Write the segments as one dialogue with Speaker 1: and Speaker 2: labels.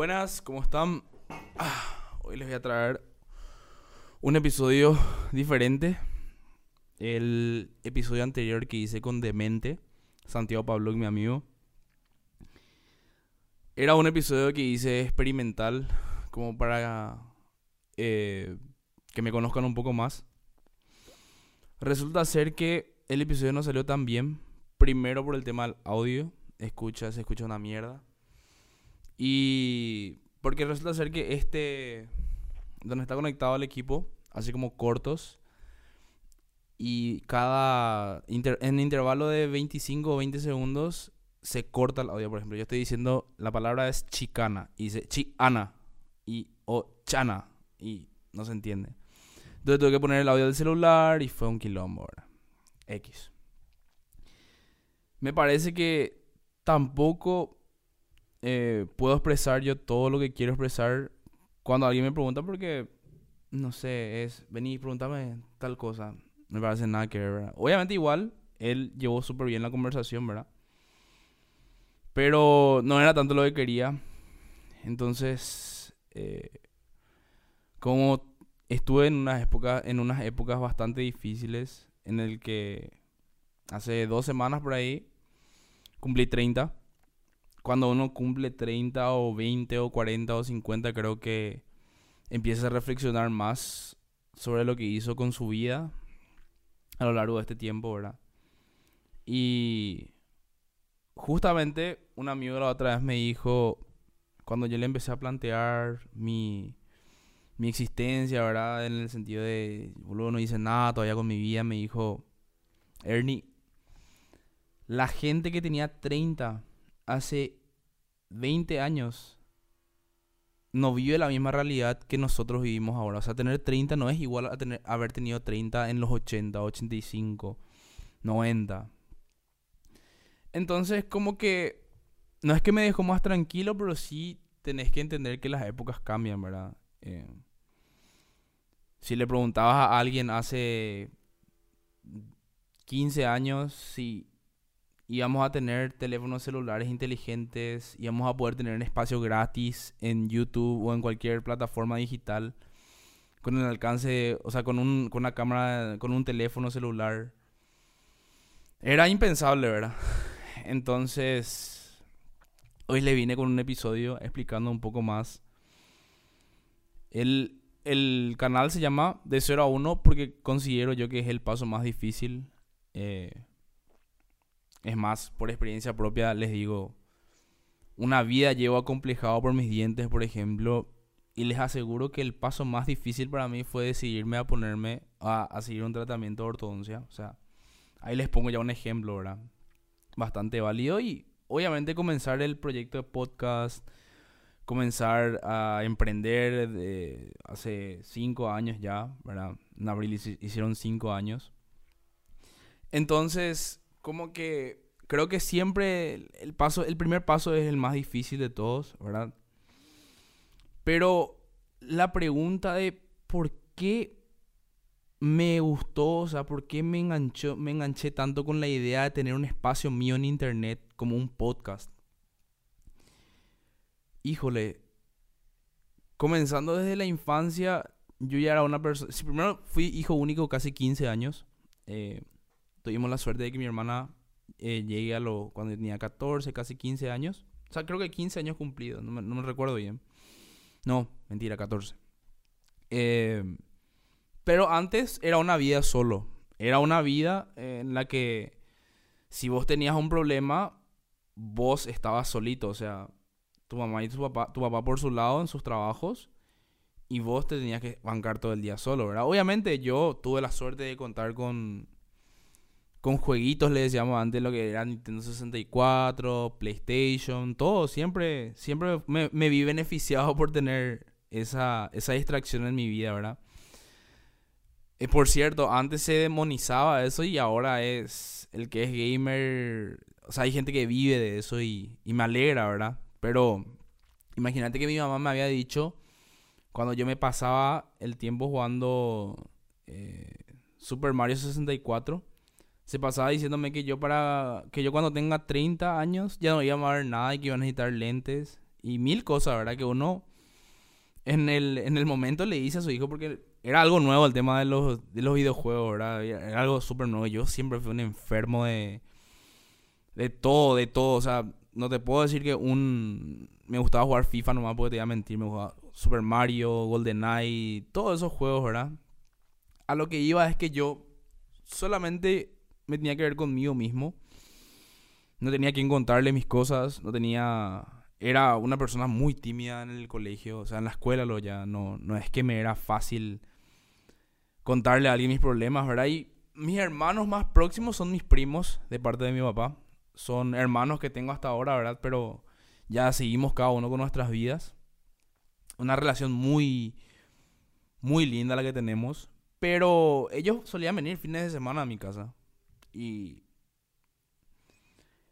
Speaker 1: Buenas, ¿cómo están? Ah, hoy les voy a traer un episodio diferente. El episodio anterior que hice con Demente, Santiago Pablo, mi amigo. Era un episodio que hice experimental, como para eh, que me conozcan un poco más. Resulta ser que el episodio no salió tan bien. Primero por el tema del audio. Escucha, se escucha una mierda. Y porque resulta ser que este, donde está conectado el equipo, así como cortos, y cada, en intervalo de 25 o 20 segundos, se corta el audio, por ejemplo. Yo estoy diciendo, la palabra es chicana, y dice chiana, y o chana, y no se entiende. Entonces tuve que poner el audio del celular y fue un quilombo, X. Me parece que tampoco eh, puedo expresar yo todo lo que quiero expresar cuando alguien me pregunta porque, no sé, es, vení, pregúntame tal cosa. Me parece nada que ver. Obviamente igual, él llevó súper bien la conversación, ¿verdad? Pero no era tanto lo que quería. Entonces, eh, como estuve en unas épocas, en unas épocas bastante difíciles, en el que hace dos semanas por ahí cumplí 30 cuando uno cumple 30 o 20 o 40 o 50, creo que empieza a reflexionar más sobre lo que hizo con su vida a lo largo de este tiempo, ¿verdad? Y justamente un amigo la otra vez me dijo, cuando yo le empecé a plantear mi, mi existencia, ¿verdad? En el sentido de, boludo, no hice nada todavía con mi vida, me dijo, Ernie, la gente que tenía 30 hace 20 años no vive la misma realidad que nosotros vivimos ahora. O sea, tener 30 no es igual a tener, haber tenido 30 en los 80, 85, 90. Entonces, como que no es que me dejó más tranquilo, pero sí tenés que entender que las épocas cambian, ¿verdad? Eh, si le preguntabas a alguien hace 15 años si íbamos a tener teléfonos celulares inteligentes, íbamos a poder tener un espacio gratis en YouTube o en cualquier plataforma digital con el alcance, o sea, con, un, con una cámara, con un teléfono celular. Era impensable, ¿verdad? Entonces, hoy le vine con un episodio explicando un poco más. El, el canal se llama De 0 a 1 porque considero yo que es el paso más difícil. Eh, es más, por experiencia propia les digo, una vida llevo acomplejado por mis dientes, por ejemplo, y les aseguro que el paso más difícil para mí fue decidirme a ponerme a, a seguir un tratamiento de ortodoncia. O sea, ahí les pongo ya un ejemplo, ¿verdad? Bastante válido y obviamente comenzar el proyecto de podcast, comenzar a emprender de hace cinco años ya, ¿verdad? En abril hicieron cinco años. Entonces, como que creo que siempre el paso, el primer paso es el más difícil de todos, ¿verdad? Pero la pregunta de por qué me gustó, o sea, por qué me enganchó, me enganché tanto con la idea de tener un espacio mío en internet como un podcast. Híjole, comenzando desde la infancia, yo ya era una persona, primero fui hijo único casi 15 años. Eh, tuvimos la suerte de que mi hermana eh, llegue a lo cuando tenía 14, casi 15 años. O sea, creo que 15 años cumplidos, no me, recuerdo bien. No, mentira, 14. Eh, pero antes era una vida solo. Era una vida en la que si vos tenías un problema, vos estabas solito. O sea, tu mamá y tu papá, tu papá por su lado en sus trabajos y vos te tenías que bancar todo el día solo, ¿verdad? Obviamente yo tuve la suerte de contar con con jueguitos, le decíamos antes lo que era Nintendo 64, PlayStation, todo. Siempre, siempre me, vi beneficiado por tener esa, esa distracción en mi vida, ¿verdad? Eh, por cierto, antes se demonizaba eso y ahora es el que es gamer. O sea, hay gente que vive de eso y, y me alegra, ¿verdad? Pero imagínate que mi mamá me había dicho cuando yo me pasaba el tiempo jugando eh, Super Mario 64 se pasaba diciéndome que yo para que yo cuando tenga 30 años ya no iba a ver nada y que iba a necesitar lentes y mil cosas, ¿verdad? Que uno en el, en el momento le dice a su hijo porque era algo nuevo el tema de los, de los videojuegos, ¿verdad? Era algo súper nuevo. Yo siempre fui un enfermo de, de todo, de todo. O sea, no te puedo decir que un... Me gustaba jugar FIFA nomás porque te iba a mentir. Me gustaba Super Mario, GoldenEye, todos esos juegos, ¿verdad? A lo que iba es que yo solamente me tenía que ver conmigo mismo. No tenía que encontrarle mis cosas, no tenía era una persona muy tímida en el colegio, o sea, en la escuela lo ya, no, no es que me era fácil contarle a alguien mis problemas, ¿verdad? Y mis hermanos más próximos son mis primos de parte de mi papá. Son hermanos que tengo hasta ahora, ¿verdad? Pero ya seguimos cada uno con nuestras vidas. Una relación muy, muy linda la que tenemos. Pero ellos solían venir fines de semana a mi casa. Y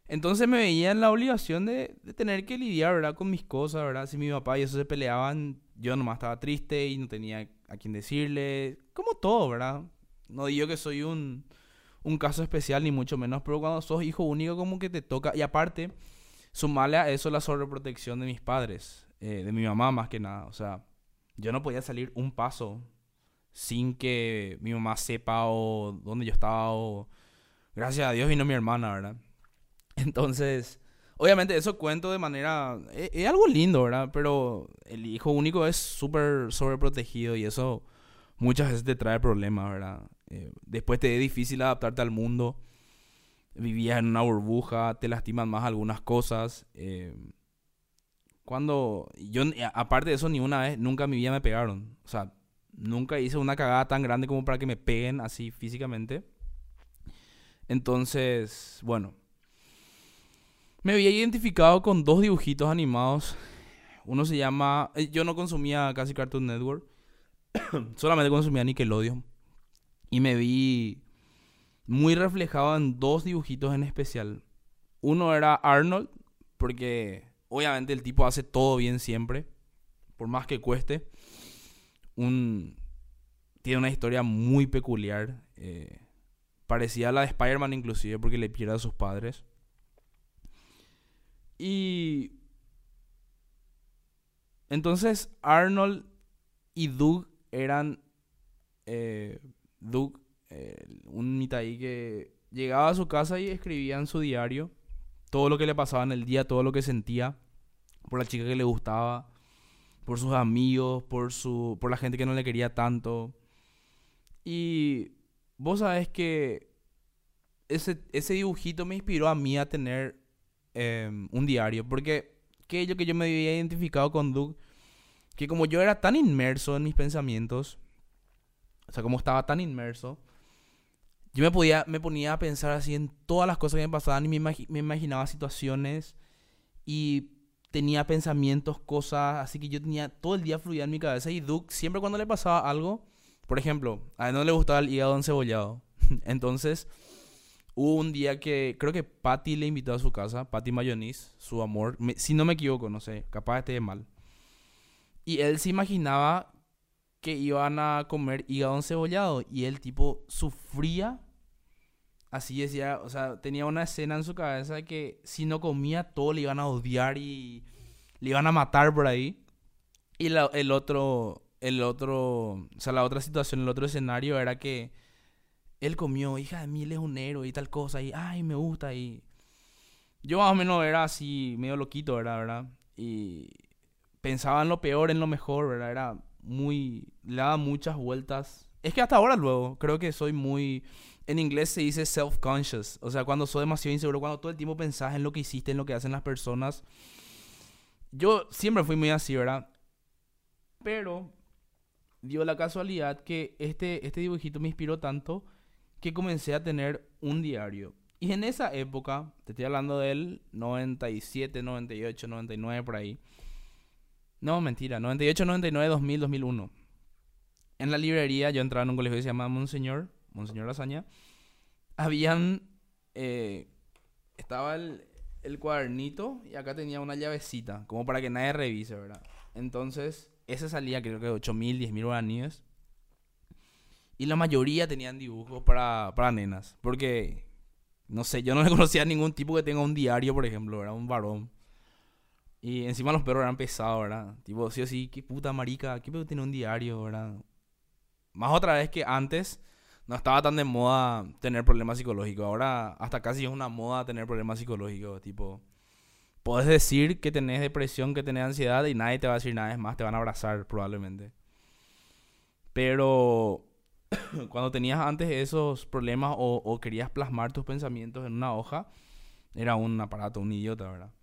Speaker 1: entonces me veía en la obligación de, tener que lidiar, ¿verdad? Con mis cosas, ¿verdad? Si mi papá y eso se peleaban, yo nomás estaba triste y no tenía a quién decirle. Como todo, ¿verdad? No digo que soy un, caso especial, ni mucho menos, pero cuando sos hijo único como que te toca. Y aparte, sumarle a eso la sobreprotección de mis padres, eh, de mi mamá más que nada. O sea, yo no podía salir un paso sin que mi mamá sepa o dónde yo estaba o... Gracias a Dios vino mi hermana, ¿verdad? Entonces, obviamente eso cuento de manera... Es, es algo lindo, ¿verdad? Pero el hijo único es súper sobreprotegido y eso muchas veces te trae problemas, ¿verdad? Eh, después te es difícil adaptarte al mundo. Vivías en una burbuja, te lastiman más algunas cosas. Eh, cuando yo, aparte de eso, ni una vez, nunca en mi vida me pegaron. O sea, nunca hice una cagada tan grande como para que me peguen así físicamente. Entonces, bueno, me había identificado con dos dibujitos animados. Uno se llama. Eh, yo no consumía casi Cartoon Network. Solamente consumía Nickelodeon. Y me vi muy reflejado en dos dibujitos en especial. Uno era Arnold, porque obviamente el tipo hace todo bien siempre. Por más que cueste. Tiene una historia muy peculiar. Eh, parecía la de Spider-Man inclusive porque le pierde a sus padres. Y entonces Arnold y Doug eran eh, Doug, eh, un mitaí que llegaba a su casa y escribía en su diario todo lo que le pasaba en el día, todo lo que sentía por la chica que le gustaba, por sus amigos, por su por la gente que no le quería tanto. Y vos sabes que ese, ese dibujito me inspiró a mí a tener Em, un diario. Porque aquello que yo me había identificado con Doug, que como yo era tan inmerso en mis pensamientos, o sea, como estaba tan inmerso, yo me, podía, me ponía a pensar así en todas las cosas que me pasaban y me, me imaginaba situaciones y tenía pensamientos, cosas, así que yo tenía todo el día fluida en mi cabeza y Doug siempre cuando le pasaba algo, por ejemplo, a él no le gustaba el hígado encebollado, entonces Hubo un día que creo que Patty le invitó a su casa, Patty Mayonis, su amor, si no me equivoco, no sé, capaz esté mal. Y él se imaginaba que iban a comer hígado encebollado y él tipo sufría. Así decía, o sea, tenía una escena en su cabeza que si no comía todo le iban a odiar y le iban a matar por ahí. Y el otro, el otro, o sea, la otra situación, el otro escenario era que él comió, hija de mil es un héroe y tal cosa, y ay, me gusta, y yo más o menos era así, medio loquito, ¿verdad? Y pensaba en lo peor, en lo mejor, ¿verdad? Era muy, le daba muchas vueltas. Es que hasta ahora luego, creo que soy muy, en inglés se dice self-conscious, o sea, cuando soy demasiado inseguro, cuando todo el tiempo pensás en lo que hiciste, en lo que hacen las personas. Yo siempre fui muy así, ¿verdad? Pero dio la casualidad que este, este dibujito me inspiró tanto que comencé a tener un diario. Y en esa época, te estoy hablando del 97, 98, 99 por ahí. No, mentira, 98, 99, 2000, 2001. En la librería, yo entraba en un colegio que se llama Monseñor, Monseñor Lasaña. Habían. Eh, estaba el, el cuadernito y acá tenía una llavecita, como para que nadie revise, ¿verdad? Entonces, ese salía creo que 8000, 10000 guaraníes. Y la mayoría tenían dibujos para, para nenas. Porque, no sé, yo no le conocía a ningún tipo que tenga un diario, por ejemplo, era un varón. Y encima los perros eran pesados, ¿verdad? Tipo, sí o sí, qué puta marica, qué pedo tiene un diario, ¿verdad? Más otra vez que antes no estaba tan de moda tener problemas psicológicos. Ahora hasta casi es una moda tener problemas psicológicos. Tipo, puedes decir que tenés depresión, que tenés ansiedad y nadie te va a decir nada, más, te van a abrazar probablemente. Pero cuando tenías antes esos problemas o, querías plasmar tus pensamientos en una hoja, era un aparato, un idiota, ¿verdad?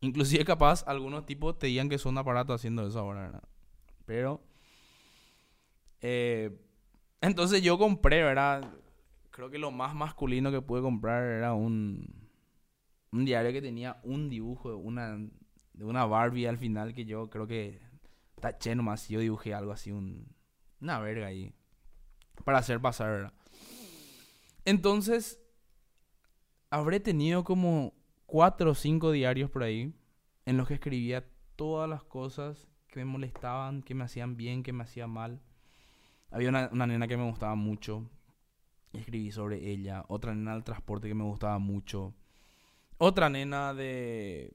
Speaker 1: Inclusive capaz algunos tipos te digan que son aparatos haciendo eso ahora, ¿verdad? Pero... Eh, entonces yo compré, ¿verdad? Creo que lo más masculino que pude comprar era un... Un diario que tenía un dibujo de una, de una Barbie al final que yo creo que taché nomás. Yo dibujé algo así, un, una verga ahí. Para hacer pasar. Entonces, habré tenido como cuatro o cinco diarios por ahí en los que escribía todas las cosas que me molestaban, que me hacían bien, que me hacían mal. Había una, una nena que me gustaba mucho. Escribí sobre ella. Otra nena del transporte que me gustaba mucho. Otra nena de.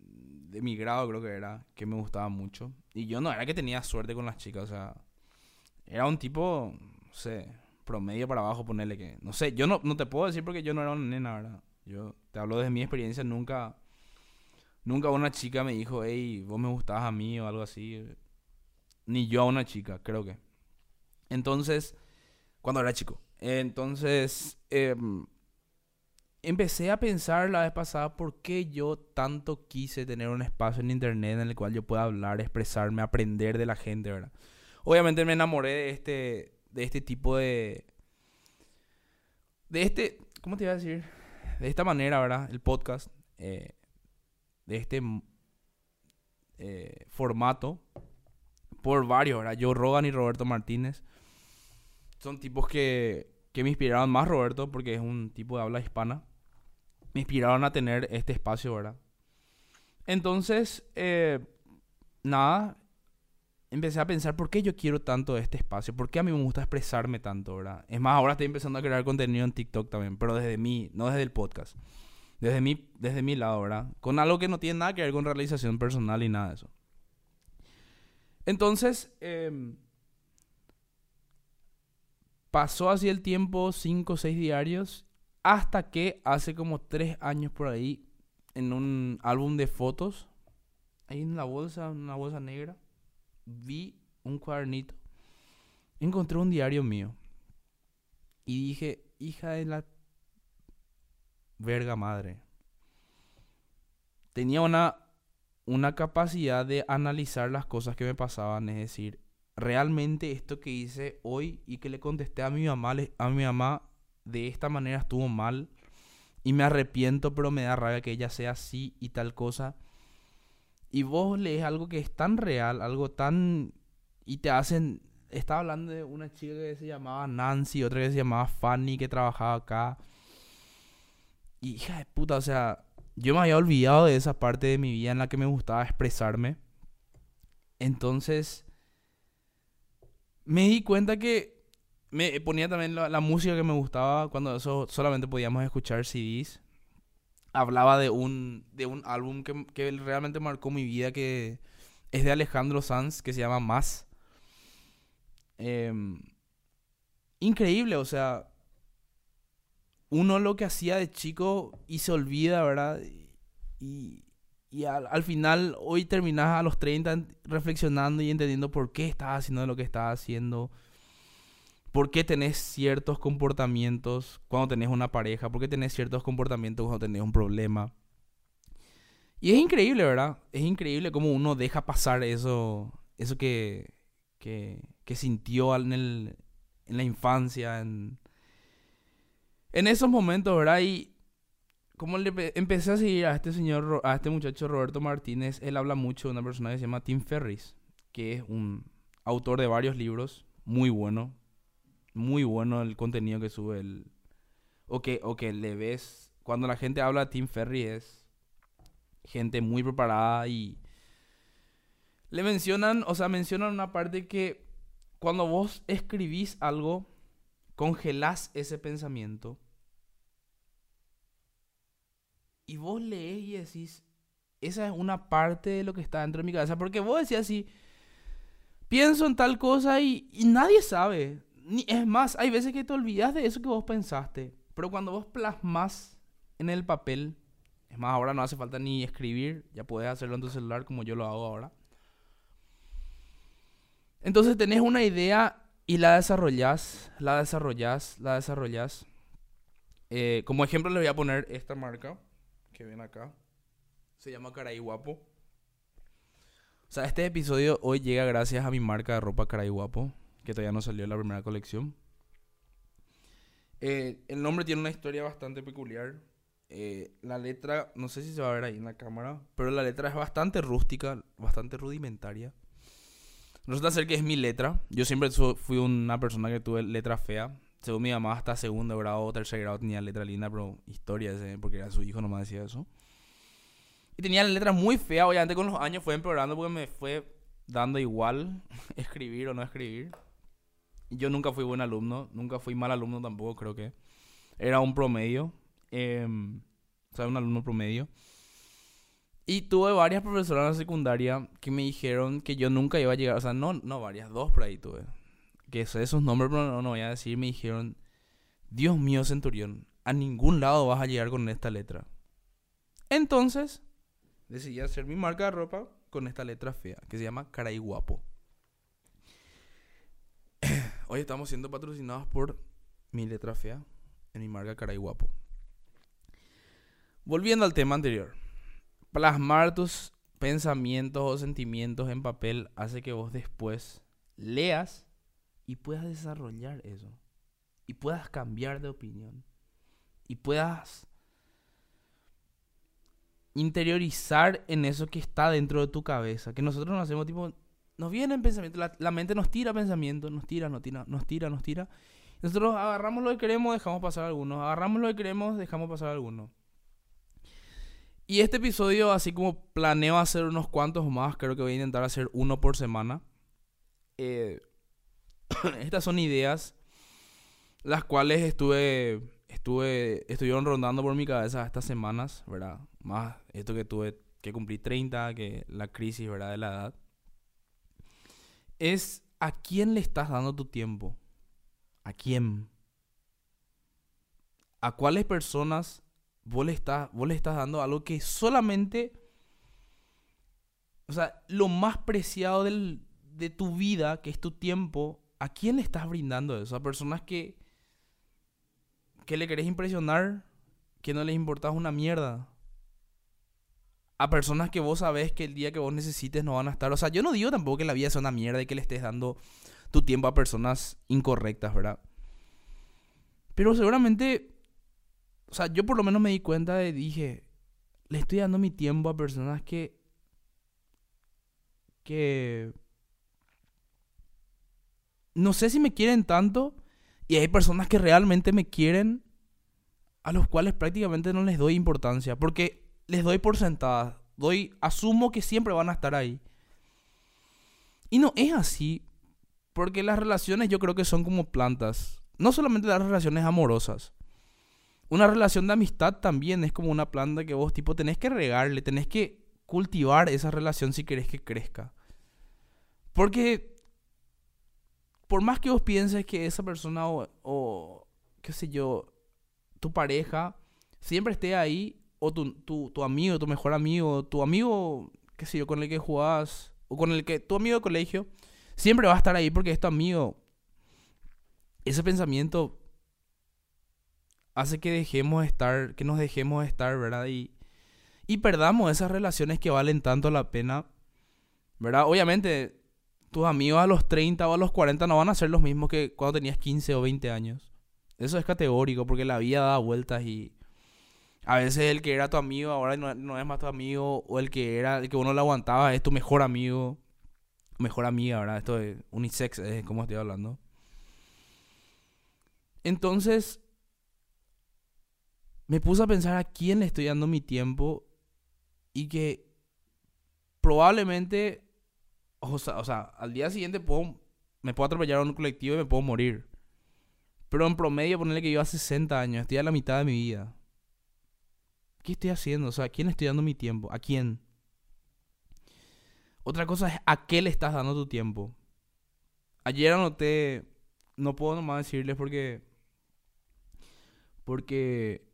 Speaker 1: de mi grado, creo que era. Que me gustaba mucho. Y yo no era que tenía suerte con las chicas, o sea. Era un tipo. No sé. Promedio para abajo, ponerle que. No sé, yo no, no te puedo decir porque yo no era una nena, ¿verdad? Yo te hablo desde mi experiencia, nunca. Nunca una chica me dijo, hey, vos me gustabas a mí o algo así. Ni yo a una chica, creo que. Entonces, cuando era chico. Entonces, em, empecé a pensar la vez pasada por qué yo tanto quise tener un espacio en internet en el cual yo pueda hablar, expresarme, aprender de la gente, ¿verdad? Obviamente me enamoré de este, de este tipo de... De este... ¿Cómo te iba a decir? De esta manera, ¿verdad? El podcast. Eh, de este eh, formato. Por varios, ¿verdad? Joe Rogan y Roberto Martínez. Son tipos que, que me inspiraron más, Roberto, porque es un tipo de habla hispana. Me inspiraron a tener este espacio, ¿verdad? Entonces, eh, nada, empecé a pensar por qué yo quiero tanto este espacio, por qué a mí me gusta expresarme tanto, ¿verdad? Es más, ahora estoy empezando a crear contenido en TikTok también, pero desde mí, no desde el podcast. Desde mi, desde mi lado, ¿verdad? Con algo que no tiene nada que ver con realización personal y nada de eso. Entonces, em, pasó así el tiempo, cinco o seis diarios, hasta que hace como tres años por ahí, en un álbum de fotos, ahí en la bolsa, una bolsa negra, vi un cuadernito, encontré un diario mío y dije, hija de la verga madre. Tenía una, una capacidad de analizar las cosas que me pasaban, es decir, realmente esto que hice hoy y que le contesté a mi mamá, a mi mamá de esta manera estuvo mal y me arrepiento, pero me da rabia que ella sea así y tal cosa y vos lees algo que es tan real, algo tan... y te hacen... Estaba hablando de una chica que se llamaba Nancy, otra que se llamaba Fanny, que trabajaba acá. Y hija de puta, o sea, yo me había olvidado de esa parte de mi vida en la que me gustaba expresarme. Entonces, me di cuenta que me ponía también la, música que me gustaba cuando eso solamente podíamos escuchar CDs hablaba de un, de un álbum que, que realmente marcó mi vida, que es de Alejandro Sanz, que se llama Más. Em, increíble, o sea, uno lo que hacía de chico y se olvida, ¿verdad? Y, y al, al, final, hoy terminas a los 30 reflexionando y entendiendo por qué estás haciendo lo que estás haciendo por qué tenés ciertos comportamientos cuando tenés una pareja, por qué tenés ciertos comportamientos cuando tenés un problema. Y es increíble, ¿verdad? Es increíble cómo uno deja pasar eso, eso que, que, sintió en, el, en la infancia, en, en esos momentos, ¿verdad? Y como le empecé a seguir a este señor, a este muchacho Roberto Martínez, él habla mucho de una persona que se llama Tim Ferris, que es un autor de varios libros, muy bueno, muy bueno el contenido que sube el... O que, o que le ves... Cuando la gente habla de Tim Ferry es gente muy preparada y... Le mencionan, o sea, mencionan una parte que cuando vos escribís algo, congelás ese pensamiento y vos lees y decís, esa es una parte de lo que está dentro de mi cabeza. Porque vos decías así, pienso en tal cosa y, y nadie sabe. Es más, hay veces que te olvidas de eso que vos pensaste. Pero cuando vos plasmas en el papel, es más, ahora no hace falta ni escribir, ya puedes hacerlo en tu celular como yo lo hago ahora. Entonces tenés una idea y la desarrollás, la desarrollás, la desarrollás. Eh, como ejemplo les voy a poner esta marca que ven acá. Se llama Caray Guapo. O sea, este episodio hoy llega gracias a mi marca de ropa Caray Guapo, que todavía no salió en la primera colección. Eh, el nombre tiene una historia bastante peculiar. Eh, la letra, no sé si se va a ver ahí en la cámara, pero la letra es bastante rústica, bastante rudimentaria. Resulta ser que es mi letra. Yo siempre fui una persona que tuve letra fea. Según mi mamá, hasta segundo grado o tercer grado tenía letra linda, pero historia, porque era su hijo, no me decía eso. Y tenía la letra muy fea, obviamente con los años fue empeorando porque me fue dando igual escribir o no escribir. Yo nunca fui buen alumno, nunca fui mal alumno tampoco, creo que. Era un promedio. Em, o sea, un alumno promedio. Y tuve varias profesoras en la secundaria que me dijeron que yo nunca iba a llegar. O sea, no, no varias, dos por ahí tuve. Que sé esos nombres, pero no, no voy a decir. Me dijeron, Dios mío, Centurión, a ningún lado vas a llegar con esta letra. Entonces, decidí hacer mi marca de ropa con esta letra fea, que se llama Caray Guapo. Hoy estamos siendo patrocinados por mi letra fea en mi marca Caray Guapo. Volviendo al tema anterior. Plasmar tus pensamientos o sentimientos en papel hace que vos después leas y puedas desarrollar eso. Y puedas cambiar de opinión. Y puedas interiorizar en eso que está dentro de tu cabeza. Que nosotros nos hacemos tipo, nos vienen pensamientos, la, la, mente nos tira pensamientos, nos tira, nos tira, nos tira, nos tira. Nosotros agarramos lo que queremos, dejamos pasar algunos. Agarramos lo que queremos, dejamos pasar algunos. Y este episodio, así como planeo hacer unos cuantos más, creo que voy a intentar hacer uno por semana. Eh, estas son ideas las cuales estuve, estuve, estuvieron rondando por mi cabeza estas semanas, ¿verdad? Más esto que tuve que cumplir 30, que la crisis, ¿verdad? De la edad. Es a quién le estás dando tu tiempo. ¿A quién? ¿A cuáles personas vos le, estás, vos le estás dando algo que solamente, o sea, lo más preciado de tu vida, que es tu tiempo, ¿a quién le estás brindando eso? A personas que, que le querés impresionar, que no les importas una mierda. A personas que vos sabés que el día que vos necesites no van a estar. O sea, yo no digo tampoco que la vida sea una mierda y que le estés dando tu tiempo a personas incorrectas, ¿verdad? Pero seguramente o sea, yo por lo menos me di cuenta de, dije, le estoy dando mi tiempo a personas que, que, no sé si me quieren tanto, y hay personas que realmente me quieren, a los cuales prácticamente no les doy importancia, porque les doy por sentadas, doy, asumo que siempre van a estar ahí. Y no es así, porque las relaciones yo creo que son como plantas, no solamente las relaciones amorosas, una relación de amistad también es como una planta que vos tipo tenés que regarle, tenés que cultivar esa relación si querés que crezca. Porque por más que vos pienses que esa persona o, o qué sé yo, tu pareja siempre esté ahí, o tu, tu, tu amigo, tu mejor amigo, tu amigo, qué sé yo, con el que jugás, o con el que tu amigo de colegio, siempre va a estar ahí porque es tu amigo. Ese pensamiento hace que dejemos de estar, que nos dejemos de estar, ¿verdad? Y, y perdamos esas relaciones que valen tanto la pena, ¿verdad? Obviamente, tus amigos a los 30 o a los 40 no van a ser los mismos que cuando tenías 15 o 20 años. Eso es categórico porque la vida da vueltas y a veces el que era tu amigo ahora no, es más tu amigo o el que era el que uno le aguantaba es tu mejor amigo, mejor amiga, ¿verdad? Esto es unisex, es como estoy hablando. Entonces, me puse a pensar a quién le estoy dando mi tiempo y que probablemente, o sea, al día siguiente puedo, me puedo atropellar a un colectivo y me puedo morir. Pero en promedio, ponerle que yo a 60 años, estoy a la mitad de mi vida. ¿Qué estoy haciendo? O sea, ¿a quién estoy dando mi tiempo? ¿A quién? Otra cosa es a qué le estás dando tu tiempo. Ayer anoté, no puedo nomás decirles porque porque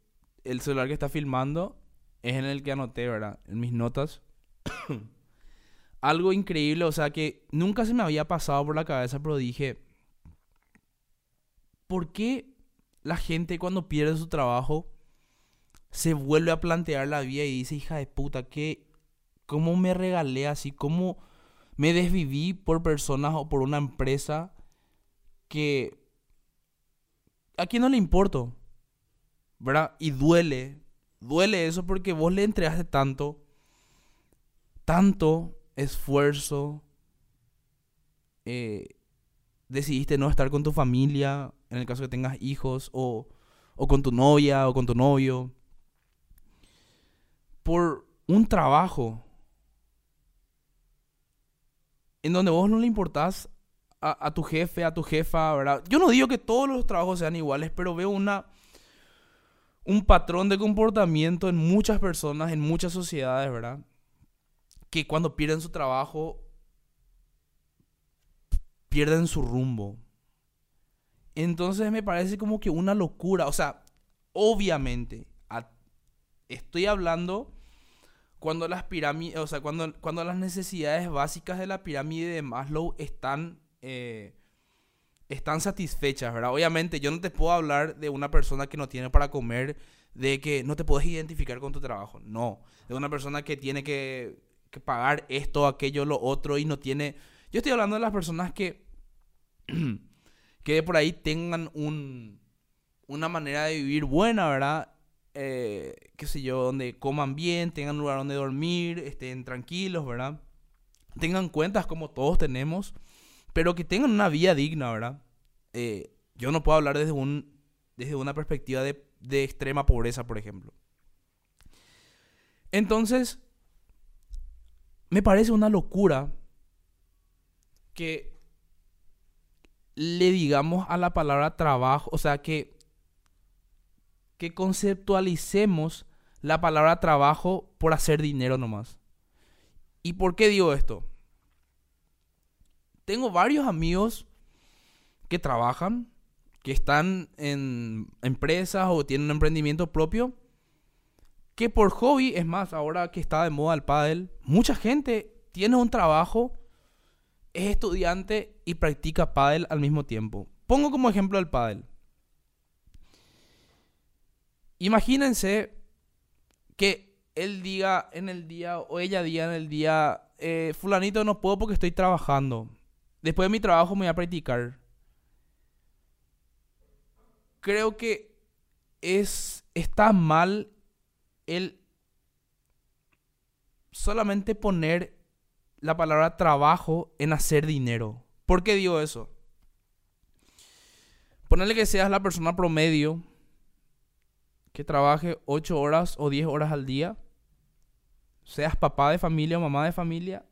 Speaker 1: el celular que está filmando es en el que anoté, ¿verdad? En mis notas. Algo increíble, o sea que nunca se me había pasado por la cabeza, pero dije, ¿por qué la gente cuando pierde su trabajo se vuelve a plantear la vida y dice, hija de puta, ¿qué, ¿cómo me regalé así? ¿Cómo me desviví por personas o por una empresa que... ¿A quién no le importo? ¿Verdad? Y duele. Duele eso porque vos le entregaste tanto, tanto esfuerzo. Eh, decidiste no estar con tu familia, en el caso que tengas hijos, o, o con tu novia o con tu novio, por un trabajo en donde vos no le importás a, tu jefe, a tu jefa, ¿verdad? Yo no digo que todos los trabajos sean iguales, pero veo una un patrón de comportamiento en muchas personas, en muchas sociedades, ¿verdad? Que cuando pierden su trabajo, pierden su rumbo. Entonces me parece como que una locura. O sea, obviamente, estoy hablando cuando las pirámides, o sea, cuando, cuando las necesidades básicas de la pirámide de Maslow están eh, están satisfechas, ¿verdad? Obviamente yo no te puedo hablar de una persona que no tiene para comer, de que no te puedes identificar con tu trabajo, no. De una persona que tiene que, que pagar esto, aquello, lo otro y no tiene... Yo estoy hablando de las personas que, que por ahí tengan un, una manera de vivir buena, ¿verdad? Eh, qué sé yo, donde coman bien, tengan un lugar donde dormir, estén tranquilos, ¿verdad? Tengan cuentas como todos tenemos pero que tengan una vida digna, ¿verdad? Eh, yo no puedo hablar desde, un, desde una perspectiva de, de extrema pobreza, por ejemplo. Entonces, me parece una locura que le digamos a la palabra trabajo, o sea, que, que conceptualicemos la palabra trabajo por hacer dinero nomás. ¿Y por qué digo esto? tengo varios amigos que trabajan, que están en empresas o tienen un emprendimiento propio, que por hobby, es más, ahora que está de moda el pádel, mucha gente tiene un trabajo, es estudiante y practica pádel al mismo tiempo. Pongo como ejemplo el pádel. Imagínense que él diga en el día o ella diga en el día, eh, fulanito no puedo porque estoy trabajando. Después de mi trabajo me voy a practicar. Creo que es está mal el solamente poner la palabra trabajo en hacer dinero. ¿Por qué digo eso? Ponerle que seas la persona promedio que trabaje 8 horas o 10 horas al día, seas papá de familia o mamá de familia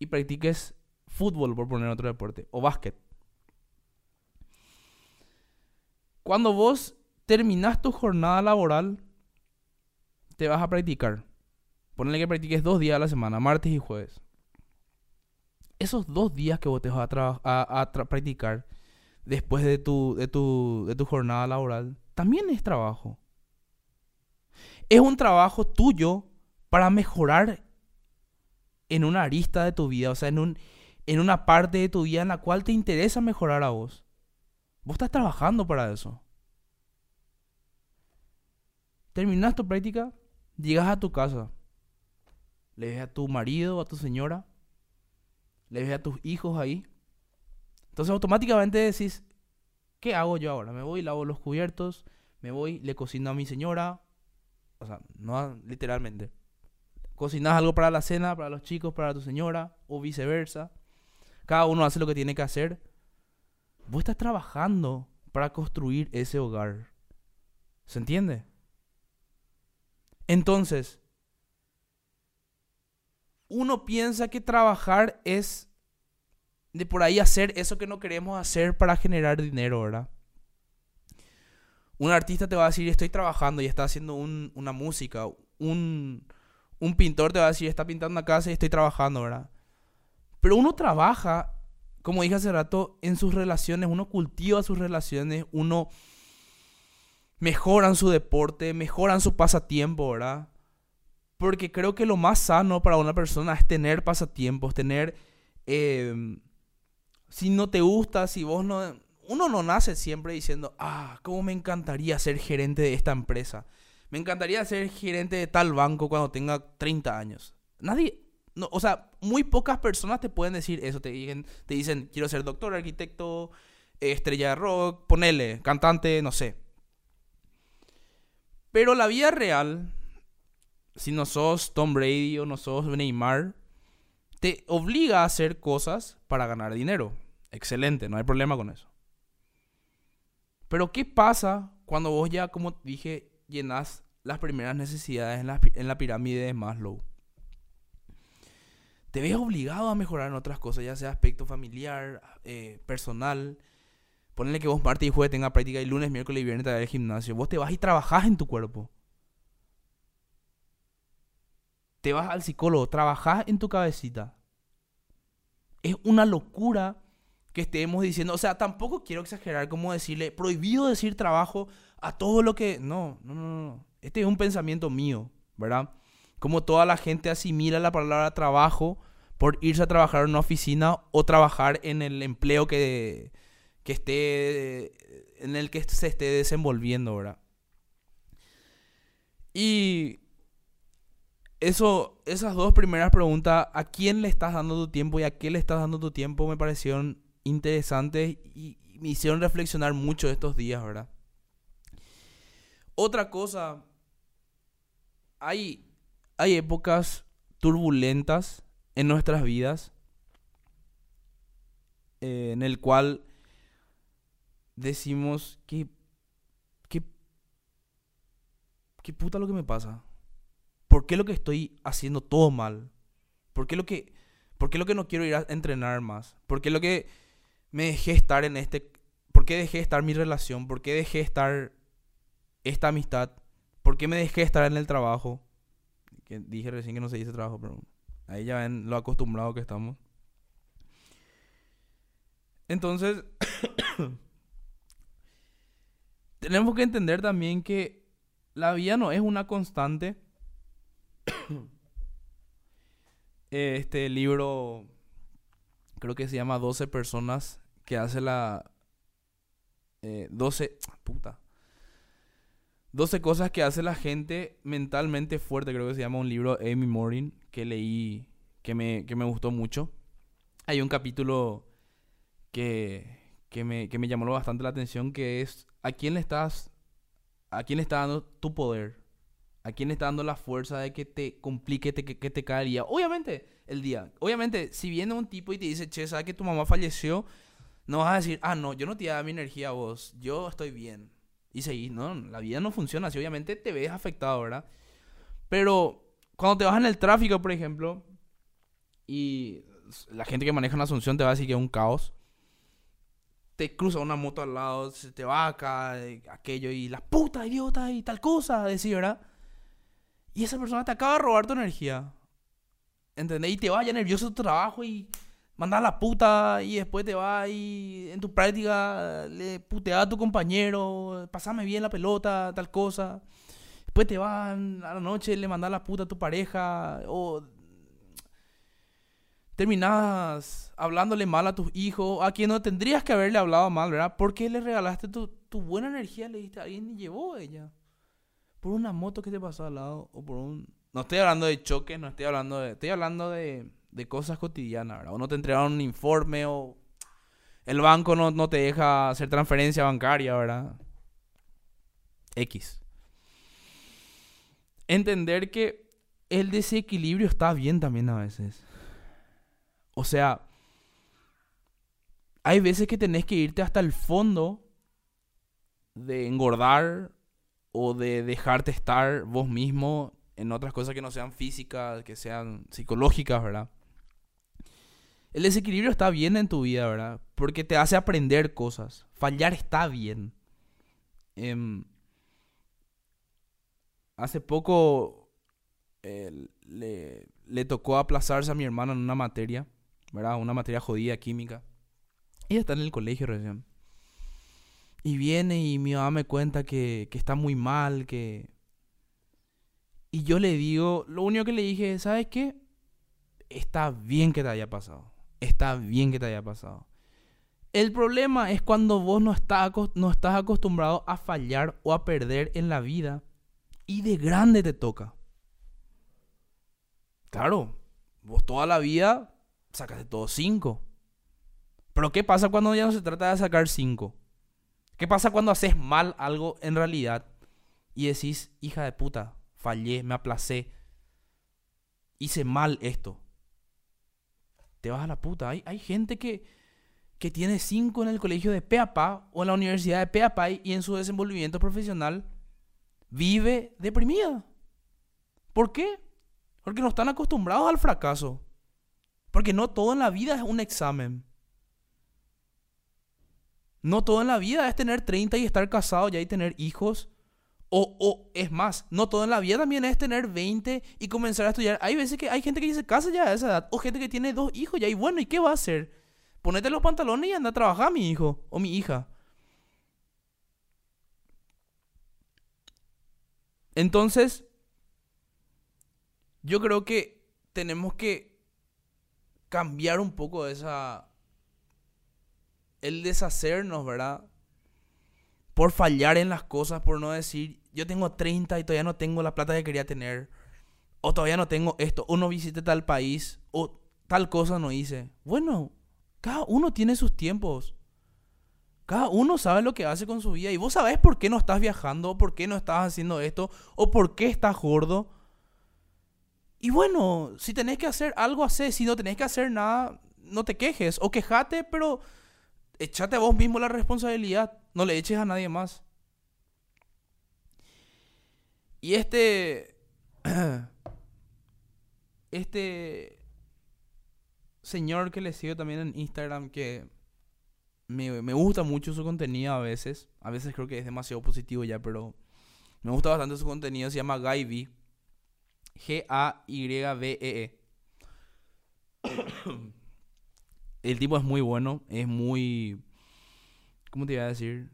Speaker 1: y practiques fútbol, por poner otro deporte, o básquet. Cuando vos terminás tu jornada laboral, te vas a practicar. Ponle que practiques dos días a la semana, martes y jueves. Esos dos días que vos te vas a, a, practicar después de tu, de, tu, de tu jornada laboral, también es trabajo. Es un trabajo tuyo para mejorar en una arista de tu vida, o sea, en un, en una parte de tu vida en la cual te interesa mejorar a vos. Vos estás trabajando para eso. Terminas tu práctica, llegas a tu casa, le ves a tu marido, a tu señora, le ves a tus hijos ahí. Entonces automáticamente decís, ¿qué hago yo ahora? Me voy, lavo los cubiertos, me voy, le cocino a mi señora. O sea, no literalmente. Cocinas algo para la cena, para los chicos, para tu señora, o viceversa. Cada uno hace lo que tiene que hacer. Vos estás trabajando para construir ese hogar. ¿Se entiende? Entonces, uno piensa que trabajar es de por ahí hacer eso que no queremos hacer para generar dinero, ¿verdad? Un artista te va a decir, estoy trabajando y está haciendo una música. Un, un pintor te va a decir, está pintando una casa y estoy trabajando, ¿verdad? Pero uno trabaja, como dije hace rato, en sus relaciones, uno cultiva sus relaciones, uno mejora su deporte, mejoran su pasatiempo, ¿verdad? Porque creo que lo más sano para una persona es tener pasatiempos, tener... Em, si no te gusta, si vos no... Uno no nace siempre diciendo, ah, cómo me encantaría ser gerente de esta empresa. Me encantaría ser gerente de tal banco cuando tenga 30 años. Nadie, no, o sea, muy pocas personas te pueden decir eso. Te dicen, te dicen quiero ser doctor, arquitecto, estrella de rock, ponele, cantante, no sé. Pero la vida real, si no sos Tom Brady o no sos Neymar, te obliga a hacer cosas para ganar dinero. Excelente, no hay problema con eso. Pero ¿qué pasa cuando vos ya, como dije, llenas las primeras necesidades en la, en la pirámide de Maslow? Te ves obligado a mejorar en otras cosas, ya sea aspecto familiar, eh, personal. Ponle que vos martes y jueves tengas práctica y lunes, miércoles y viernes te vas al gimnasio. Vos te vas y trabajás en tu cuerpo. Te vas al psicólogo, trabajás en tu cabecita. Es una locura que estemos diciendo, o sea, tampoco quiero exagerar como decirle, prohibido decir trabajo a todo lo que... No, no, no, no. Este es un pensamiento mío, ¿verdad? Como toda la gente asimila la palabra trabajo por irse a trabajar en una oficina o trabajar en el empleo que, que esté, en el que se esté desenvolviendo, ¿verdad? Y eso, esas dos primeras preguntas, ¿a quién le estás dando tu tiempo y a qué le estás dando tu tiempo? Me parecieron interesantes y, me hicieron reflexionar mucho estos días, ¿verdad? Otra cosa, hay, hay épocas turbulentas en nuestras vidas eh, en el cual decimos que, que, qué puta lo que me pasa. ¿Por qué lo que estoy haciendo todo mal? ¿Por qué lo que, por qué lo que no quiero ir a entrenar más? ¿Por qué lo que me dejé estar en este... ¿Por qué dejé estar mi relación? ¿Por qué dejé estar esta amistad? ¿Por qué me dejé estar en el trabajo? Dije recién que no se dice trabajo, pero ahí ya ven lo acostumbrado que estamos. Entonces, tenemos que entender también que la vida no es una constante. este libro creo que se llama 12 personas que hace la... Eh, 12... Puta. 12 cosas que hace la gente mentalmente fuerte, creo que se llama un libro Amy Morin, que leí, que me, que me gustó mucho. Hay un capítulo que, que, me, que me llamó bastante la atención, que es a quién le estás, a quién le está dando tu poder, a quién le está dando la fuerza de que te complique, que, que te caería. Obviamente, el día. Obviamente, si viene un tipo y te dice, che, ¿sabes que tu mamá falleció? No vas a decir, ah, no, yo no te voy a dar mi energía a vos, yo estoy bien. Y seguís, no, la vida no funciona así. Obviamente te ves afectado, ¿verdad? Pero cuando te vas en el tráfico, por ejemplo, y la gente que maneja en Asunción te va a decir que es un caos. Te cruza una moto al lado, se te va acá, eh, aquello, y la puta idiota y tal cosa, decir, ¿verdad? Y esa persona te acaba de robar tu energía. ¿Entendés? Y te vaya nervioso tu trabajo y mandas la puta y después te vas y en tu práctica le puteas a tu compañero, pasame bien la pelota, tal cosa. Después te vas a la noche le mandas la puta a tu pareja o terminas hablándole mal a tus hijos, a quien no tendrías que haberle hablado mal, ¿verdad? ¿Por qué le regalaste tu, tu buena energía, le diste a alguien y llevó ella. Por una moto que te pasó al lado o por un no estoy hablando de choques, no estoy hablando de... Estoy hablando de, de cosas cotidianas, ¿verdad? O no te entregaron un informe o... El banco no, no te deja hacer transferencia bancaria, ¿verdad? X. Entender que el desequilibrio está bien también a veces. O sea, hay veces que tenés que irte hasta el fondo de engordar o de dejarte estar vos mismo en otras cosas que no sean físicas, que sean psicológicas, ¿verdad? El desequilibrio está bien en tu vida, ¿verdad? Porque te hace aprender cosas. Fallar está bien. Em, hace poco eh, le, tocó aplazarse a mi hermano en una materia ¿verdad? Una materia jodida, química. Y está en el colegio recién. Y viene y mi mamá me cuenta que, que está muy mal, que... Y yo le digo, lo único que le dije, ¿sabes qué? Está bien que te haya pasado. Está bien que te haya pasado. El problema es cuando vos no estás, no estás acostumbrado a fallar o a perder en la vida y de grande te toca. Claro, vos toda la vida sacaste todos cinco. Pero ¿qué pasa cuando ya no se trata de sacar cinco? ¿Qué pasa cuando haces mal algo en realidad y decís, hija de puta, fallé, me aplacé, hice mal esto? Te vas a la puta. Hay, hay gente que, que tiene cinco en el colegio de Peapa o en la universidad de Peapa y en su desenvolvimiento profesional vive deprimida. ¿Por qué? Porque no están acostumbrados al fracaso. Porque no todo en la vida es un examen. No todo en la vida es tener 30 y estar casado ya y tener hijos. O, o, es más, no todo en la vida también es tener 20 y comenzar a estudiar. Hay veces que hay gente que se casa ya a esa edad. O gente que tiene dos hijos ya. Y bueno, ¿y qué va a hacer? Ponete los pantalones y anda a trabajar, mi hijo o mi hija. Entonces, yo creo que tenemos que cambiar un poco esa... El deshacernos, ¿verdad? Por fallar en las cosas, por no decir, yo tengo 30 y todavía no tengo la plata que quería tener. O todavía no tengo esto. O no visité tal país. O tal cosa no hice. Bueno, cada uno tiene sus tiempos. Cada uno sabe lo que hace con su vida. Y vos sabés por qué no estás viajando, o por qué no estás haciendo esto, o por qué estás gordo. Y bueno, si tenés que hacer algo, hacé. Si no tenés que hacer nada, no te quejes. O quejate, pero echate a vos mismo la responsabilidad. No le eches a nadie más. Y este. Este señor que le sigo también en Instagram que me, me, gusta mucho su contenido a veces. A veces creo que es demasiado positivo ya, pero me gusta bastante su contenido. Se llama Gaiby. G-A-Y-B-E-E. -E. El tipo es muy bueno. Es muy... ¿Cómo te iba a decir?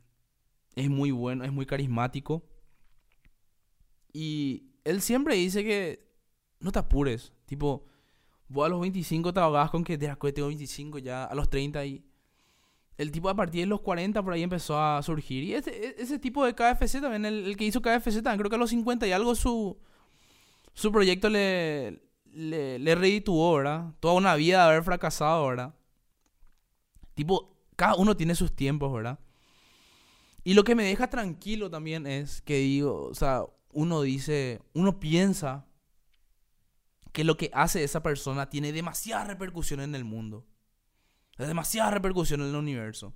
Speaker 1: Es muy bueno, es muy carismático. Y él siempre dice que no te apures. Tipo, Vos a los 25 te ahogabas con que de tengo 25 ya, a los 30 y... El tipo a partir de los 40 por ahí empezó a surgir. Y ese, e, ese tipo de KFC también, el, que hizo KFC también, creo que a los 50 y algo su, su proyecto le, le, le redituó, ¿verdad? Toda una vida de haber fracasado, ¿verdad? Tipo, cada uno tiene sus tiempos, ¿verdad? Y lo que me deja tranquilo también es que digo, o sea, uno dice, uno piensa que lo que hace esa persona tiene demasiada repercusión en el mundo. Demasiada repercusión en el universo.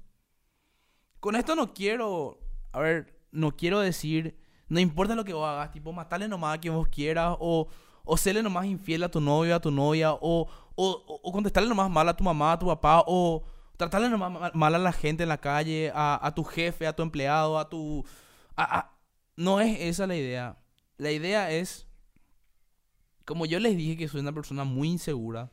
Speaker 1: Con esto no quiero, a ver, no quiero decir, no importa lo que vos hagas, tipo, matarle nomás a quien vos quieras, o, o serle nomás infiel a tu novio, a tu novia, o, o, o contestarle nomás mal a tu mamá, a tu papá, o tratarle nomás mal a la gente en la calle, a, a tu jefe, a tu empleado, a tu... no es esa la idea. La idea es como yo les dije que soy una persona muy insegura,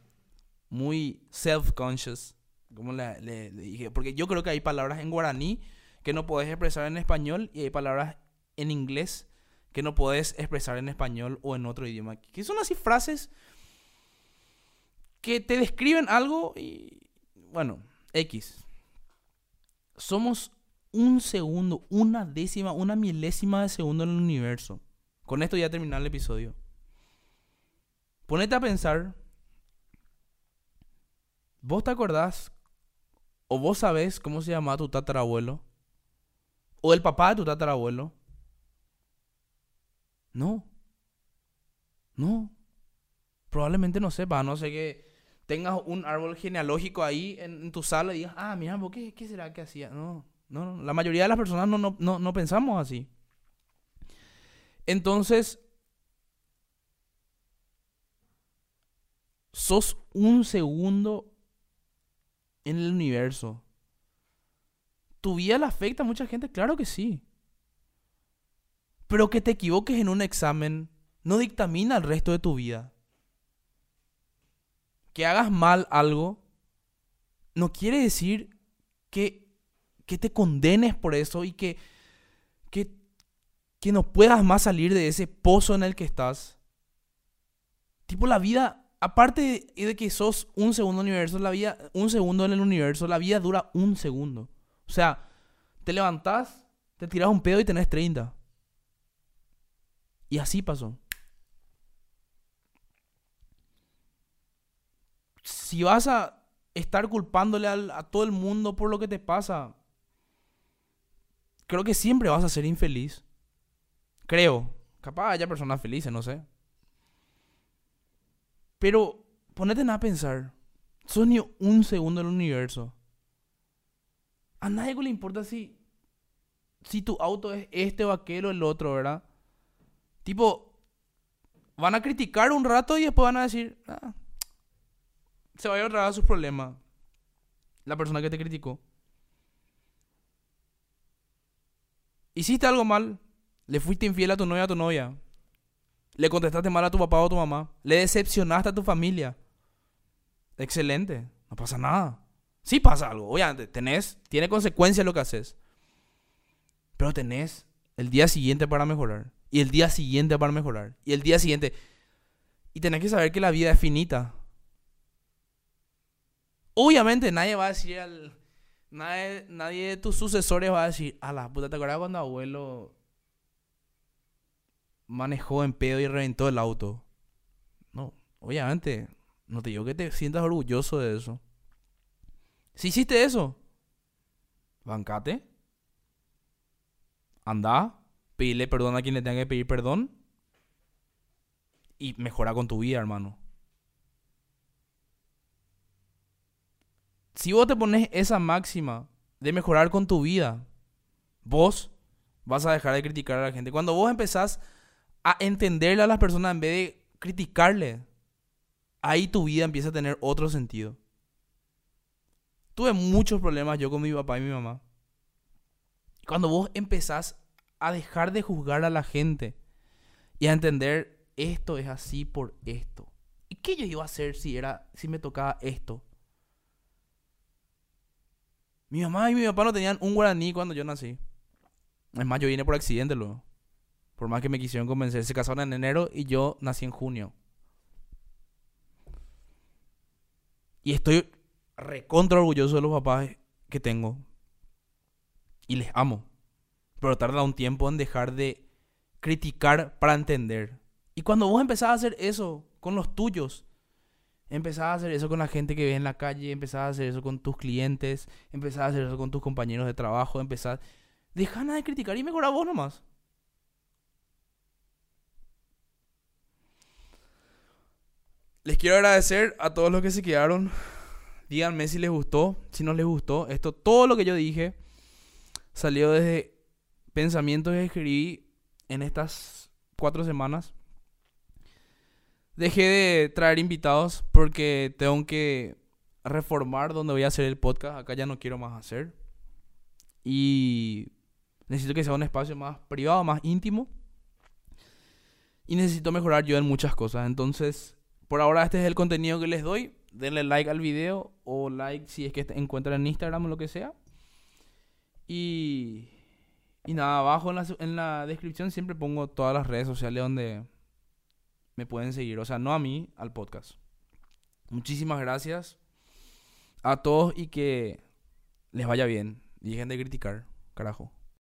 Speaker 1: muy self-conscious, como le, dije, porque yo creo que hay palabras en guaraní que no puedes expresar en español y hay palabras en inglés que no puedes expresar en español o en otro idioma. Que son así frases que te describen algo y, bueno, X. Somos un segundo, una décima, una milésima de segundo en el universo. Con esto ya terminar el episodio. Ponete a pensar. ¿Vos te acordás? ¿O vos sabés cómo se llamaba tu tatarabuelo? ¿O el papá de tu tatarabuelo? No. No. Probablemente no sepa, no sé que tengas un árbol genealógico ahí en, tu sala y digas, ah, mira, ¿qué, ¿qué será que hacía? No, no. La mayoría de las personas no, no, no, no pensamos así. Entonces, sos un segundo en el universo. ¿Tu vida le afecta a mucha gente? Claro que sí. Pero que te equivoques en un examen no dictamina el resto de tu vida. Que hagas mal algo no quiere decir que, que te condenes por eso y que, que, que no puedas más salir de ese pozo en el que estás. Tipo, la vida, aparte de que sos un segundo universo, la vida, un segundo en el universo, la vida dura un segundo. O sea, te levantás, te tiras un pedo y tenés 30. Y así pasó. Si vas a estar culpándole a todo el mundo por lo que te pasa, creo que siempre vas a ser infeliz. Creo. Capaz haya personas felices, no sé. Pero ponete a pensar. Sos ni un segundo en el universo. A nadie le importa si, si tu auto es este o aquel o el otro, ¿verdad? Tipo, van a criticar un rato y después van a decir, ah, se va a ir a sus problemas. La persona que te criticó. Hiciste algo mal, le fuiste infiel a tu novia a tu novia, le contestaste mal a tu papá o a tu mamá, le decepcionaste a tu familia. Excelente, no pasa nada. Sí pasa algo, obviamente, tenés, tiene consecuencias lo que haces. Pero tenés el día siguiente para mejorar. Y el día siguiente para mejorar. Y el día siguiente. Y tenés que saber que la vida es finita. Obviamente nadie va a decir al... Nadie, nadie de tus sucesores va a decir, a la puta, ¿te acuerdas cuando abuelo manejó en pedo y reventó el auto? No, obviamente, no te digo que te sientas orgulloso de eso. Si hiciste eso, bancate, anda, pídele perdón a quien le tenga que pedir perdón y mejora con tu vida, hermano. Si vos te pones esa máxima de mejorar con tu vida, vos vas a dejar de criticar a la gente. Cuando vos empezás a entenderle a las personas en vez de criticarle, ahí tu vida empieza a tener otro sentido. Tuve muchos problemas yo con mi papá y mi mamá. Cuando vos empezás a dejar de juzgar a la gente y a entender esto es así por esto. ¿Y qué yo iba a hacer si era si me tocaba esto? Mi mamá y mi papá no tenían un guaraní cuando yo nací. Es más, yo vine por accidente luego. Por más que me quisieron convencer, se casaron en enero y yo nací en junio. Y estoy recontra orgulloso de los papás que tengo. Y les amo. Pero tarda un tiempo en dejar de criticar para entender. Y cuando vos empezás a hacer eso con los tuyos, empezás a hacer eso con la gente que ves en la calle, empezás a hacer eso con tus clientes, empezás a hacer eso con tus compañeros de trabajo, empezás... Deja de criticar y mejora vos nomás. Les quiero agradecer a todos los que se quedaron Díganme si les gustó, si no les gustó. Esto, todo lo que yo dije, salió desde pensamientos que escribí en estas cuatro semanas. Dejé de traer invitados porque tengo que reformar donde voy a hacer el podcast. Acá ya no quiero más hacer. Y necesito que sea un espacio más privado, más íntimo. Y necesito mejorar yo en muchas cosas. Entonces, por ahora este es el contenido que les doy denle like al video o like si es que encuentran en Instagram o lo que sea. Y, y nada, abajo en la, en la descripción siempre pongo todas las redes sociales donde me pueden seguir. O sea, no a mí, al podcast. Muchísimas gracias a todos y que les vaya bien. Dejen de criticar, carajo.